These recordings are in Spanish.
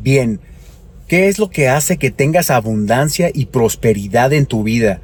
Bien, ¿qué es lo que hace que tengas abundancia y prosperidad en tu vida?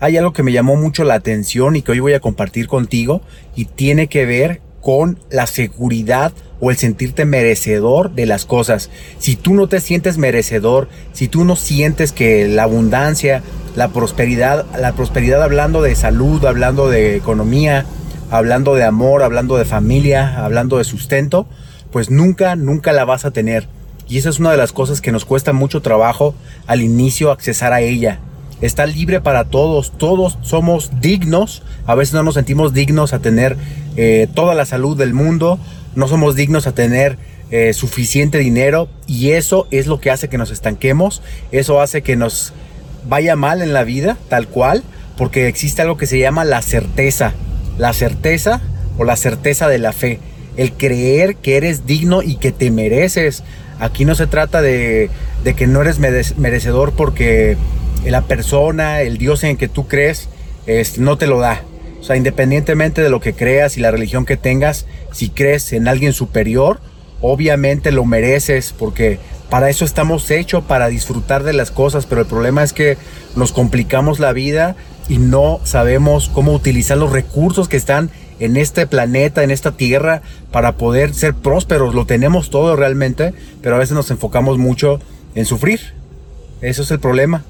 Hay algo que me llamó mucho la atención y que hoy voy a compartir contigo y tiene que ver con la seguridad o el sentirte merecedor de las cosas. Si tú no te sientes merecedor, si tú no sientes que la abundancia, la prosperidad, la prosperidad hablando de salud, hablando de economía, hablando de amor, hablando de familia, hablando de sustento, pues nunca, nunca la vas a tener. Y esa es una de las cosas que nos cuesta mucho trabajo al inicio accesar a ella. Está libre para todos, todos somos dignos, a veces no nos sentimos dignos a tener eh, toda la salud del mundo, no somos dignos a tener eh, suficiente dinero y eso es lo que hace que nos estanquemos, eso hace que nos vaya mal en la vida, tal cual, porque existe algo que se llama la certeza, la certeza o la certeza de la fe, el creer que eres digno y que te mereces. Aquí no se trata de, que no eres merecedor porque la persona, el Dios en que tú crees, no te lo da. O sea, independientemente de lo que creas y la religión que tengas, si crees en alguien superior, obviamente lo mereces porque para eso estamos hechos, para disfrutar de las cosas, pero el problema es que nos complicamos la vida y no sabemos cómo utilizar los recursos que están en este planeta, en esta tierra, para poder ser prósperos. Lo tenemos todo realmente, pero a veces nos enfocamos mucho en sufrir. Eso es el problema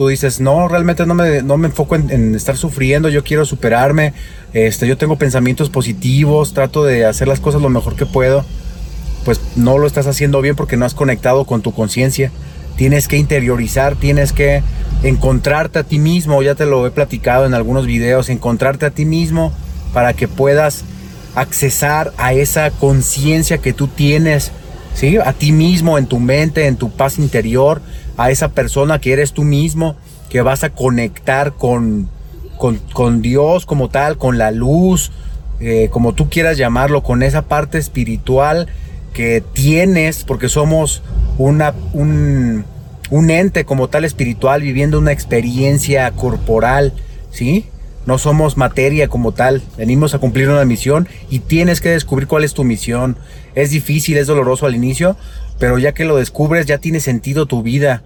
tú dices, no, realmente no me, no me enfoco en, estar sufriendo, yo quiero superarme, este, yo tengo pensamientos positivos, trato de hacer las cosas lo mejor que puedo, pues no lo estás haciendo bien porque no has conectado con tu conciencia. Tienes que interiorizar, tienes que encontrarte a ti mismo, ya te lo he platicado en algunos videos, encontrarte a ti mismo para que puedas accesar a esa conciencia que tú tienes, ¿sí? A ti mismo, en tu mente, en tu paz interior, a esa persona que eres tú mismo, que vas a conectar con, con, Dios como tal, con la luz, eh, como tú quieras llamarlo, con esa parte espiritual que tienes, porque somos una, un, un ente como tal espiritual viviendo una experiencia corporal, ¿sí? No somos materia como tal, venimos a cumplir una misión y tienes que descubrir cuál es tu misión. Es difícil, es doloroso al inicio, pero ya que lo descubres ya tiene sentido tu vida.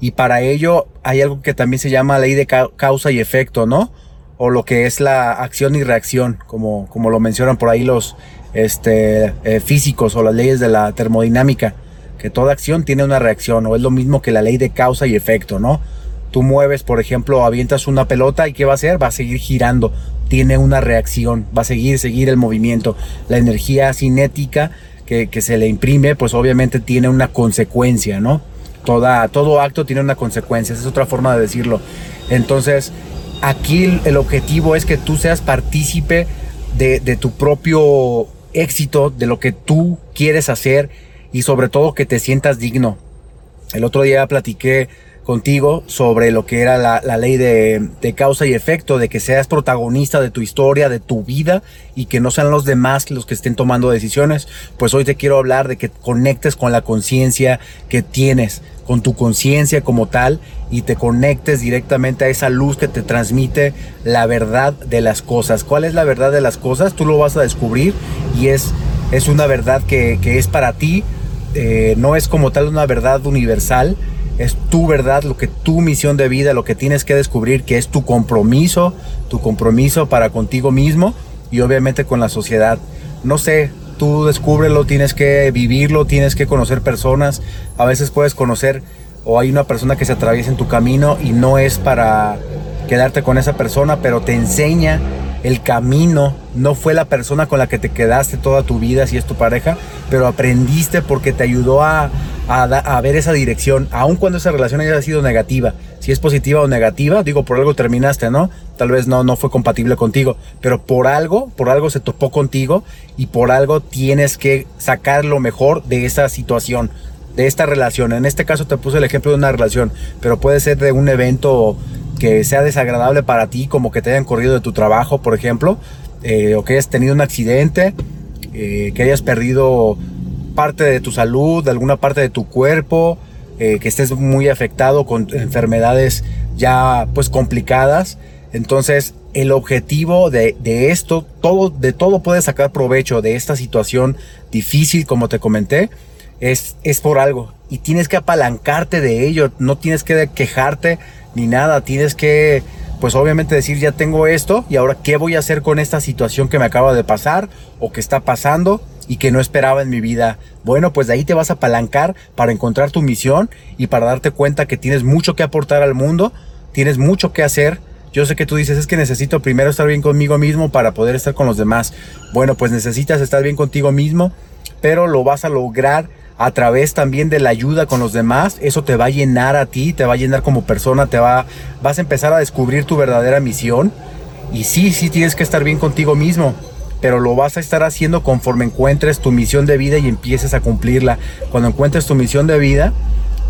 Y para ello hay algo que también se llama ley de causa y efecto, ¿no? O lo que es la acción y reacción, como, como lo mencionan por ahí los este, eh, físicos o las leyes de la termodinámica, que toda acción tiene una reacción, o es lo mismo que la ley de causa y efecto, ¿no? Tú mueves, por ejemplo, avientas una pelota y ¿qué va a hacer? Va a seguir girando, tiene una reacción, va a seguir, seguir el movimiento. La energía cinética que, que se le imprime, pues obviamente tiene una consecuencia, ¿no? todo acto tiene una consecuencia, es otra forma de decirlo. Entonces, aquí el objetivo es que tú seas partícipe de, de tu propio éxito, de lo que tú quieres hacer y sobre todo que te sientas digno. El otro día platiqué contigo sobre lo que era la, ley de, causa y efecto, de que seas protagonista de tu historia, de tu vida y que no sean los demás los que estén tomando decisiones. Pues hoy te quiero hablar de que conectes con la conciencia que tienes, con tu conciencia como tal y te conectes directamente a esa luz que te transmite la verdad de las cosas. ¿Cuál es la verdad de las cosas? Tú lo vas a descubrir y es, es una verdad que, es para ti, eh, no es como tal una verdad universal es tu verdad, lo que tu misión de vida, lo que tienes que descubrir, que es tu compromiso, tu compromiso para contigo mismo y obviamente con la sociedad. No sé, tú descúbrelo, tienes que vivirlo, tienes que conocer personas. A veces puedes conocer o hay una persona que se atraviesa en tu camino y no es para quedarte con esa persona, pero te enseña el camino, no fue la persona con la que te quedaste toda tu vida si es tu pareja, pero aprendiste porque te ayudó a, a, ver esa dirección, aun cuando esa relación haya sido negativa, si es positiva o negativa, digo, por algo terminaste, ¿no? Tal vez no, no fue compatible contigo, pero por algo, por algo se topó contigo y por algo tienes que sacar lo mejor de esa situación, de esta relación. En este caso te puse el ejemplo de una relación, pero puede ser de un evento que sea desagradable para ti, como que te hayan corrido de tu trabajo, por ejemplo, eh, o que hayas tenido un accidente, eh, que hayas perdido parte de tu salud, de alguna parte de tu cuerpo, eh, que estés muy afectado con enfermedades ya pues complicadas. Entonces, el objetivo de, de, esto, todo, de todo puedes sacar provecho de esta situación difícil, como te comenté, es, es por algo. Y tienes que apalancarte de ello. No tienes que quejarte ni nada. Tienes que, pues obviamente decir, ya tengo esto y ahora qué voy a hacer con esta situación que me acaba de pasar o que está pasando y que no esperaba en mi vida. Bueno, pues de ahí te vas a apalancar para encontrar tu misión y para darte cuenta que tienes mucho que aportar al mundo, tienes mucho que hacer. Yo sé que tú dices, es que necesito primero estar bien conmigo mismo para poder estar con los demás. Bueno, pues necesitas estar bien contigo mismo, pero lo vas a lograr a través también de la ayuda con los demás. Eso te va a llenar a ti, te va a llenar como persona, te va, vas a empezar a descubrir tu verdadera misión. Y sí, sí tienes que estar bien contigo mismo pero lo vas a estar haciendo conforme encuentres tu misión de vida y empieces a cumplirla. Cuando encuentres tu misión de vida,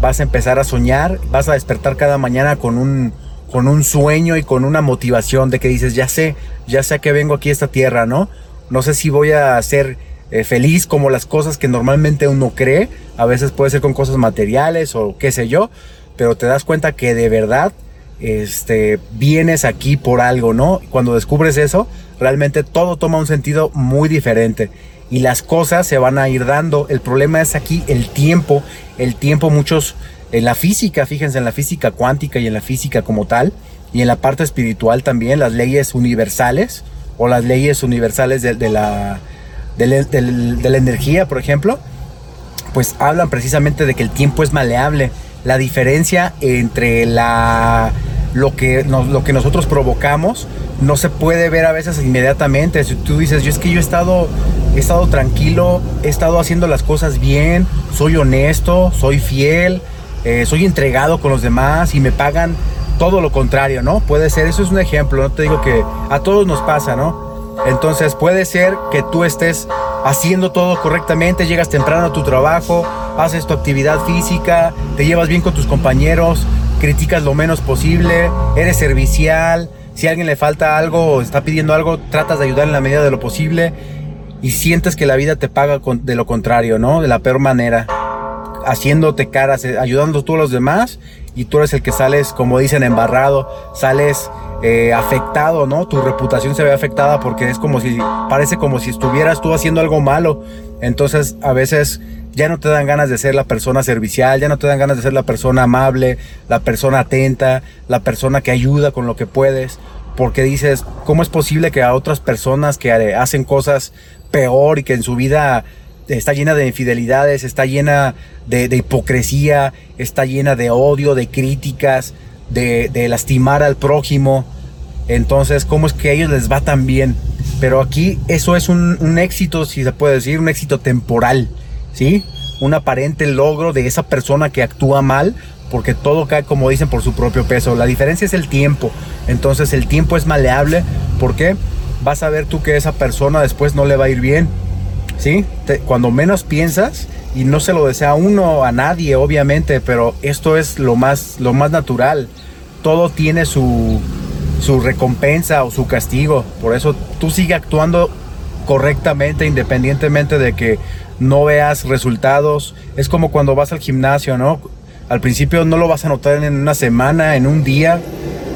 vas a empezar a soñar, vas a despertar cada mañana con un, con un sueño y con una motivación de que dices, ya sé, ya sé que vengo aquí a esta tierra, ¿no? No sé si voy a ser eh, feliz como las cosas que normalmente uno cree, a veces puede ser con cosas materiales o qué sé yo, pero te das cuenta que de verdad este, vienes aquí por algo, ¿no? Cuando descubres eso, realmente todo toma un sentido muy diferente y las cosas se van a ir dando. El problema es aquí el tiempo, el tiempo muchos en la física, fíjense en la física cuántica y en la física como tal y en la parte espiritual también, las leyes universales o las leyes universales de, la, de, la energía, por ejemplo, pues hablan precisamente de que el tiempo es maleable. La diferencia entre la lo que, lo que nosotros provocamos no se puede ver a veces inmediatamente. Si tú dices, yo es que yo he estado, he estado tranquilo, he estado haciendo las cosas bien, soy honesto, soy fiel, eh, soy entregado con los demás y me pagan todo lo contrario, ¿no? Puede ser, eso es un ejemplo, no te digo que a todos nos pasa, ¿no? Entonces puede ser que tú estés haciendo todo correctamente, llegas temprano a tu trabajo, haces tu actividad física, te llevas bien con tus compañeros, criticas lo menos posible, eres servicial, si a alguien le falta algo o está pidiendo algo, tratas de ayudar en la medida de lo posible y sientes que la vida te paga de lo contrario, ¿no? De la peor manera, haciéndote caras, eh, ayudando tú a los demás y tú eres el que sales, como dicen, embarrado, sales eh, afectado, ¿no? Tu reputación se ve afectada porque es como si, parece como si estuvieras tú haciendo algo malo. Entonces, a veces ya no te dan ganas de ser la persona servicial, ya no te dan ganas de ser la persona amable, la persona atenta, la persona que ayuda con lo que puedes, porque dices, ¿cómo es posible que a otras personas que hacen cosas peor y que en su vida está llena de infidelidades, está llena de, hipocresía, está llena de odio, de críticas, de, lastimar al prójimo? Entonces, ¿cómo es que a ellos les va tan bien? Pero aquí eso es un, un éxito, si se puede decir, un éxito temporal ¿sí? Un aparente logro de esa persona que actúa mal, porque todo cae, como dicen, por su propio peso. La diferencia es el tiempo. Entonces el tiempo es maleable. ¿Por qué? Vas a ver tú que esa persona después no le va a ir bien. ¿Sí? cuando menos piensas, y no se lo desea uno a nadie, obviamente, pero esto es lo más, lo más natural. Todo tiene su, su recompensa o su castigo. Por eso tú sigue actuando correctamente, independientemente de que no veas resultados. Es como cuando vas al gimnasio, ¿no? Al principio no lo vas a notar en una semana, en un día,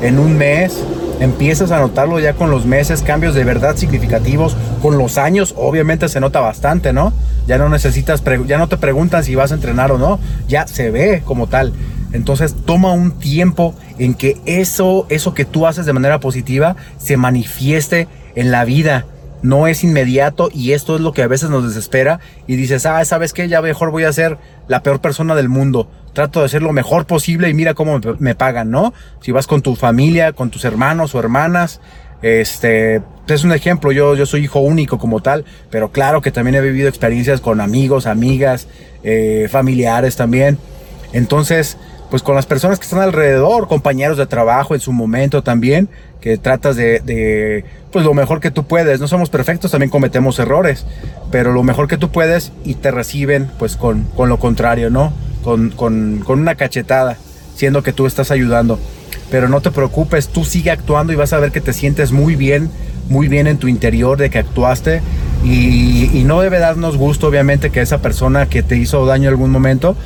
en un mes. Empiezas a notarlo ya con los meses, cambios de verdad significativos. Con los años, obviamente se nota bastante, ¿no? Ya no necesitas, ya no te preguntan si vas a entrenar o no. Ya se ve como tal. Entonces toma un tiempo en que eso, eso que tú haces de manera positiva se manifieste en la vida no es inmediato y esto es lo que a veces nos desespera y dices, ah, ¿sabes qué? Ya mejor voy a ser la peor persona del mundo. Trato de ser lo mejor posible y mira cómo me, pagan, ¿no? Si vas con tu familia, con tus hermanos o hermanas, este, es un ejemplo, yo, yo soy hijo único como tal, pero claro que también he vivido experiencias con amigos, amigas, eh, familiares también. Entonces, pues con las personas que están alrededor, compañeros de trabajo en su momento también, que tratas de, pues lo mejor que tú puedes. No somos perfectos, también cometemos errores, pero lo mejor que tú puedes y te reciben pues con, con lo contrario, ¿no? Con, con, con una cachetada, siendo que tú estás ayudando. Pero no te preocupes, tú sigue actuando y vas a ver que te sientes muy bien, muy bien en tu interior de que actuaste. Y, y no debe darnos gusto, obviamente, que esa persona que te hizo daño en algún momento,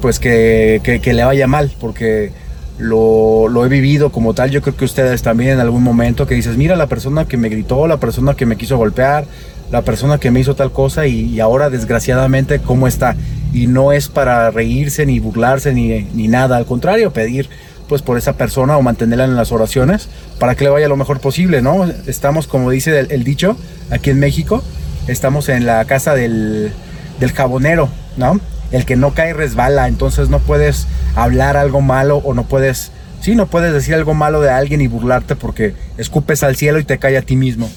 pues que, que, le vaya mal, porque lo, lo, he vivido como tal. Yo creo que ustedes también en algún momento que dices, mira la persona que me gritó, la persona que me quiso golpear, la persona que me hizo tal cosa y, ahora desgraciadamente cómo está. Y no es para reírse ni burlarse ni, ni nada, al contrario, pedir pues por esa persona o mantenerla en las oraciones para que le vaya lo mejor posible, ¿no? Estamos, como dice el, dicho, aquí en México, estamos en la casa del, del jabonero, ¿no? El que no cae resbala, entonces no puedes hablar algo malo o no puedes, sí, no puedes decir algo malo de alguien y burlarte porque escupes al cielo y te cae a ti mismo.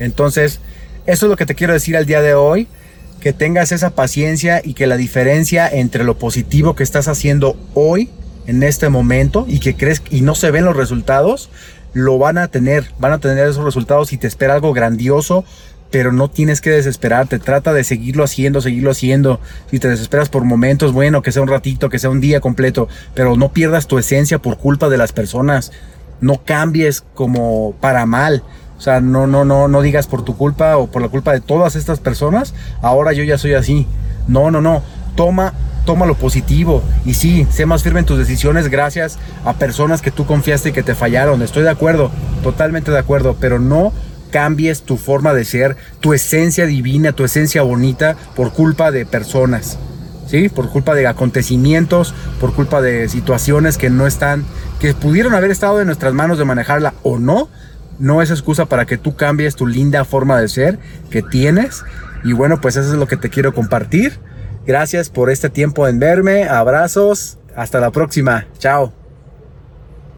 Entonces, eso es lo que te quiero decir al día de hoy, que tengas esa paciencia y que la diferencia entre lo positivo que estás haciendo hoy, en este momento, y que crees y no se ven los resultados, lo van a tener, van a tener esos resultados y te espera algo grandioso, pero no tienes que desesperarte, trata de seguirlo haciendo, seguirlo haciendo. Si te desesperas por momentos, bueno, que sea un ratito, que sea un día completo, pero no pierdas tu esencia por culpa de las personas. No cambies como para mal. O sea, no, no, no, no digas por tu culpa o por la culpa de todas estas personas, ahora yo ya soy así. No, no, no. Toma, toma lo positivo. Y sí, sé más firme en tus decisiones gracias a personas que tú confiaste y que te fallaron. Estoy de acuerdo, totalmente de acuerdo, pero no cambies tu forma de ser, tu esencia divina, tu esencia bonita por culpa de personas. ¿Sí? Por culpa de acontecimientos, por culpa de situaciones que no están, que pudieron haber estado en nuestras manos de manejarla o no, no es excusa para que tú cambies tu linda forma de ser que tienes. Y bueno, pues eso es lo que te quiero compartir. Gracias por este tiempo en verme. Abrazos. Hasta la próxima. Chao.